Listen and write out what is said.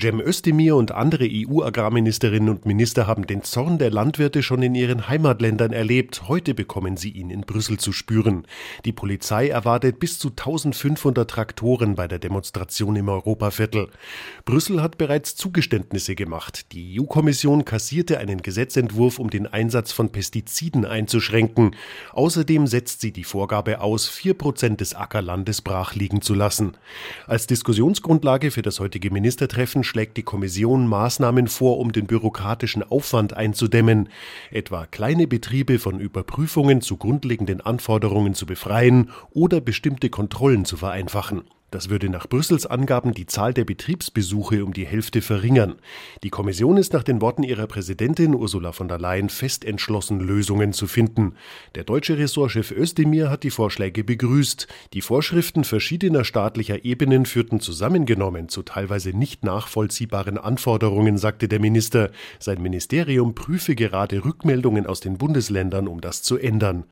Cem Özdemir und andere EU-Agrarministerinnen und Minister haben den Zorn der Landwirte schon in ihren Heimatländern erlebt. Heute bekommen sie ihn in Brüssel zu spüren. Die Polizei erwartet bis zu 1500 Traktoren bei der Demonstration im Europaviertel. Brüssel hat bereits Zugeständnisse gemacht. Die EU-Kommission kassierte einen Gesetzentwurf, um den Einsatz von Pestiziden einzuschränken. Außerdem setzt sie die Vorgabe aus, vier Prozent des Ackerlandes brach liegen zu lassen. Als Diskussionsgrundlage für das heutige Ministertreffen schlägt die Kommission Maßnahmen vor, um den bürokratischen Aufwand einzudämmen, etwa kleine Betriebe von Überprüfungen zu grundlegenden Anforderungen zu befreien oder bestimmte Kontrollen zu vereinfachen. Das würde nach Brüssels Angaben die Zahl der Betriebsbesuche um die Hälfte verringern. Die Kommission ist nach den Worten ihrer Präsidentin Ursula von der Leyen fest entschlossen, Lösungen zu finden. Der deutsche Ressortchef Özdemir hat die Vorschläge begrüßt. Die Vorschriften verschiedener staatlicher Ebenen führten zusammengenommen zu teilweise nicht nachvollziehbaren Anforderungen, sagte der Minister. Sein Ministerium prüfe gerade Rückmeldungen aus den Bundesländern, um das zu ändern.